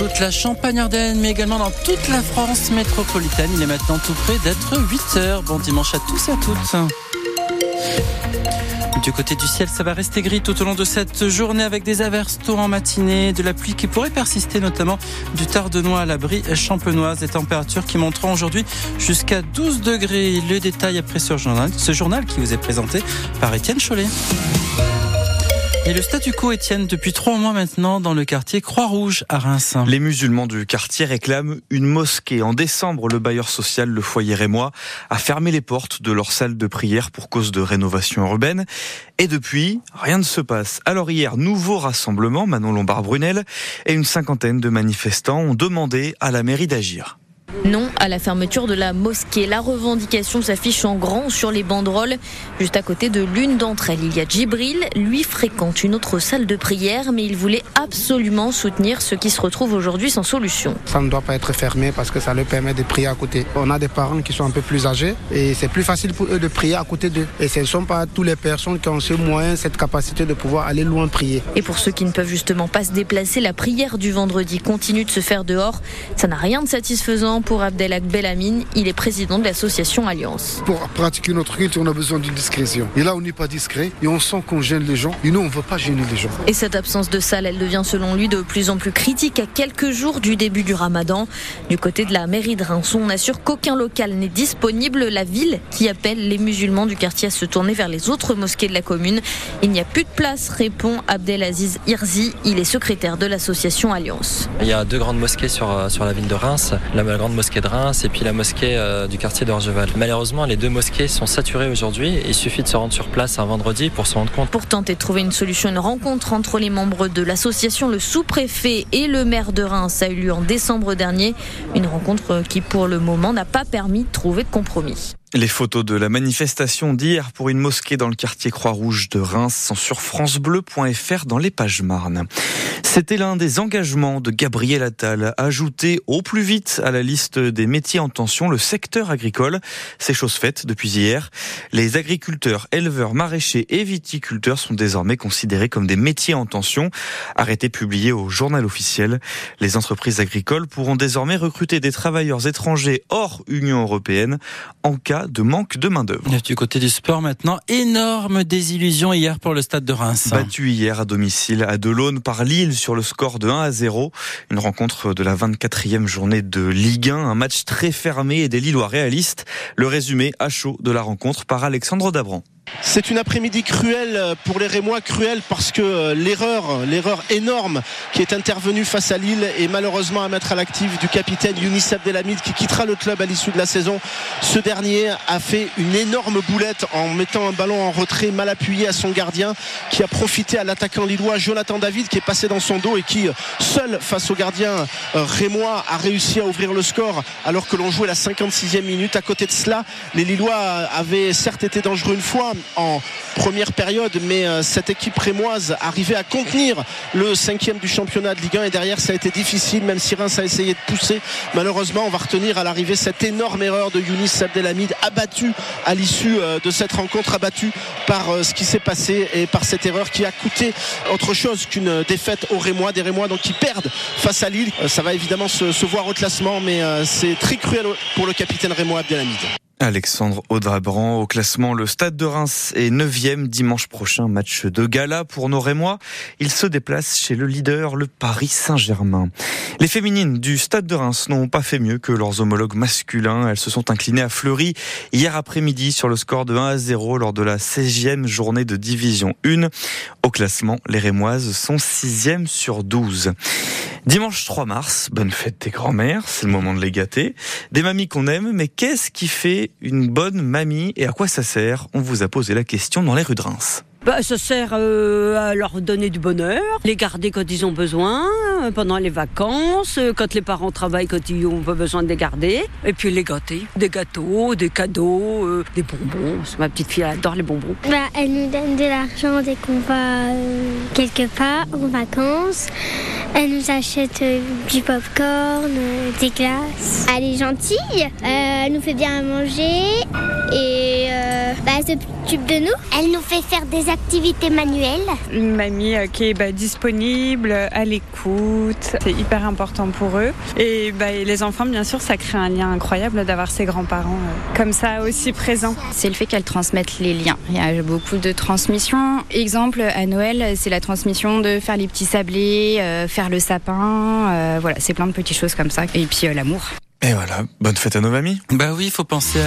toute la Champagne-Ardenne, mais également dans toute la France métropolitaine. Il est maintenant tout près d'être 8 heures. Bon dimanche à tous et à toutes. Du côté du ciel, ça va rester gris tout au long de cette journée avec des averses tôt en matinée, de la pluie qui pourrait persister notamment du Tardenois à l'abri champenoise, des températures qui monteront aujourd'hui jusqu'à 12 degrés. Le détail après ce journal, ce journal qui vous est présenté par Étienne Chollet. Et le statu quo, Étienne, depuis trois mois maintenant dans le quartier Croix-Rouge à Reims. Les musulmans du quartier réclament une mosquée. En décembre, le bailleur social, le foyer rémois, a fermé les portes de leur salle de prière pour cause de rénovation urbaine. Et depuis, rien ne se passe. Alors hier, nouveau rassemblement, Manon Lombard-Brunel, et une cinquantaine de manifestants ont demandé à la mairie d'agir. Non à la fermeture de la mosquée. La revendication s'affiche en grand sur les banderoles. Juste à côté de l'une d'entre elles, il y a Djibril. Lui fréquente une autre salle de prière, mais il voulait absolument soutenir ceux qui se retrouvent aujourd'hui sans solution. Ça ne doit pas être fermé parce que ça leur permet de prier à côté. On a des parents qui sont un peu plus âgés et c'est plus facile pour eux de prier à côté d'eux. Et ce ne sont pas toutes les personnes qui ont ce moyen, cette capacité de pouvoir aller loin prier. Et pour ceux qui ne peuvent justement pas se déplacer, la prière du vendredi continue de se faire dehors. Ça n'a rien de satisfaisant pour Abdelak Belamine. Il est président de l'association Alliance. Pour pratiquer notre culte, on a besoin d'une discrétion. Et là, on n'est pas discret et on sent qu'on gêne les gens. Et nous, on ne veut pas gêner les gens. Et cette absence de salle, elle devient selon lui de plus en plus critique à quelques jours du début du ramadan. Du côté de la mairie de Reims, on assure qu'aucun local n'est disponible. La ville qui appelle les musulmans du quartier à se tourner vers les autres mosquées de la commune. Il n'y a plus de place, répond Abdelaziz Irzi. Il est secrétaire de l'association Alliance. Il y a deux grandes mosquées sur, euh, sur la ville de Reims. La grande mosquée de Reims et puis la mosquée euh, du quartier d'Orgeval. Malheureusement, les deux mosquées sont saturées aujourd'hui. Il suffit de se rendre sur place un vendredi pour se rendre compte. Pour tenter de trouver une solution, une rencontre entre les membres de l'association, le sous-préfet et le maire de Reims a eu lieu en décembre dernier. Une rencontre qui, pour le moment, n'a pas permis de trouver de compromis. Les photos de la manifestation d'hier pour une mosquée dans le quartier Croix-Rouge de Reims sont sur francebleu.fr dans les pages Marne. C'était l'un des engagements de Gabriel Attal, ajouter au plus vite à la liste des métiers en tension le secteur agricole. C'est chose faite depuis hier. Les agriculteurs, éleveurs, maraîchers et viticulteurs sont désormais considérés comme des métiers en tension. Arrêté publié au journal officiel. Les entreprises agricoles pourront désormais recruter des travailleurs étrangers hors Union européenne en cas de manque de main-d'œuvre. Du côté du sport maintenant, énorme désillusion hier pour le stade de Reims. Battu hier à domicile à Delaune par Lille sur le score de 1 à 0. Une rencontre de la 24e journée de Ligue 1, un match très fermé et des Lillois réalistes. Le résumé à chaud de la rencontre par Alexandre Dabran. C'est une après-midi cruelle pour les Rémois, cruelle parce que euh, l'erreur, l'erreur énorme qui est intervenue face à Lille est malheureusement à mettre à l'actif du capitaine Younis Abdelhamid qui quittera le club à l'issue de la saison. Ce dernier a fait une énorme boulette en mettant un ballon en retrait mal appuyé à son gardien qui a profité à l'attaquant lillois Jonathan David qui est passé dans son dos et qui seul face au gardien euh, rémois a réussi à ouvrir le score alors que l'on jouait la 56e minute. À côté de cela, les Lillois avaient certes été dangereux une fois en première période, mais euh, cette équipe rémoise arrivait à contenir le cinquième du championnat de Ligue 1 et derrière ça a été difficile, même si Reims a essayé de pousser. Malheureusement, on va retenir à l'arrivée cette énorme erreur de Younis Abdelhamid, abattu à l'issue euh, de cette rencontre, abattu par euh, ce qui s'est passé et par cette erreur qui a coûté autre chose qu'une défaite aux Rémois, des Rémois donc qui perdent face à Lille. Ça va évidemment se, se voir au classement, mais c'est très cruel pour le capitaine Rémois Abdelhamid. Alexandre Audrabran au classement. Le Stade de Reims est 9e dimanche prochain. Match de gala pour nos Rémois. Il se déplace chez le leader, le Paris Saint-Germain. Les féminines du Stade de Reims n'ont pas fait mieux que leurs homologues masculins. Elles se sont inclinées à Fleury hier après-midi sur le score de 1 à 0 lors de la 16e journée de division 1. Au classement, les Rémoises sont 6e sur 12. Dimanche 3 mars, bonne fête des grands-mères, c'est le moment de les gâter. Des mamies qu'on aime, mais qu'est-ce qui fait une bonne mamie et à quoi ça sert? On vous a posé la question dans les rues de Reims. Bah, ça sert euh, à leur donner du bonheur, les garder quand ils ont besoin, euh, pendant les vacances, euh, quand les parents travaillent, quand ils ont pas besoin de les garder, et puis les gâter. Des gâteaux, des cadeaux, des bonbons. Ma petite fille adore les bonbons. Bah, elle nous donne de l'argent dès qu'on va quelque part en vacances. Elle nous achète du popcorn, des glaces. Elle est gentille, elle nous fait bien à manger euh, s'occupe de nous. Elle nous fait faire des activités manuelles. Une mamie euh, qui est bah, disponible, à l'écoute, c'est hyper important pour eux. Et bah, les enfants, bien sûr, ça crée un lien incroyable d'avoir ses grands-parents euh, comme ça aussi présents. C'est le fait qu'elles transmettent les liens. Il y a beaucoup de transmissions. Exemple, à Noël, c'est la transmission de faire les petits sablés, euh, faire le sapin. euh, voilà, c'est plein de petites choses comme ça. Et puis euh, l'amour. Et voilà, bonne fête à nos mamies. Bah oui, il faut penser à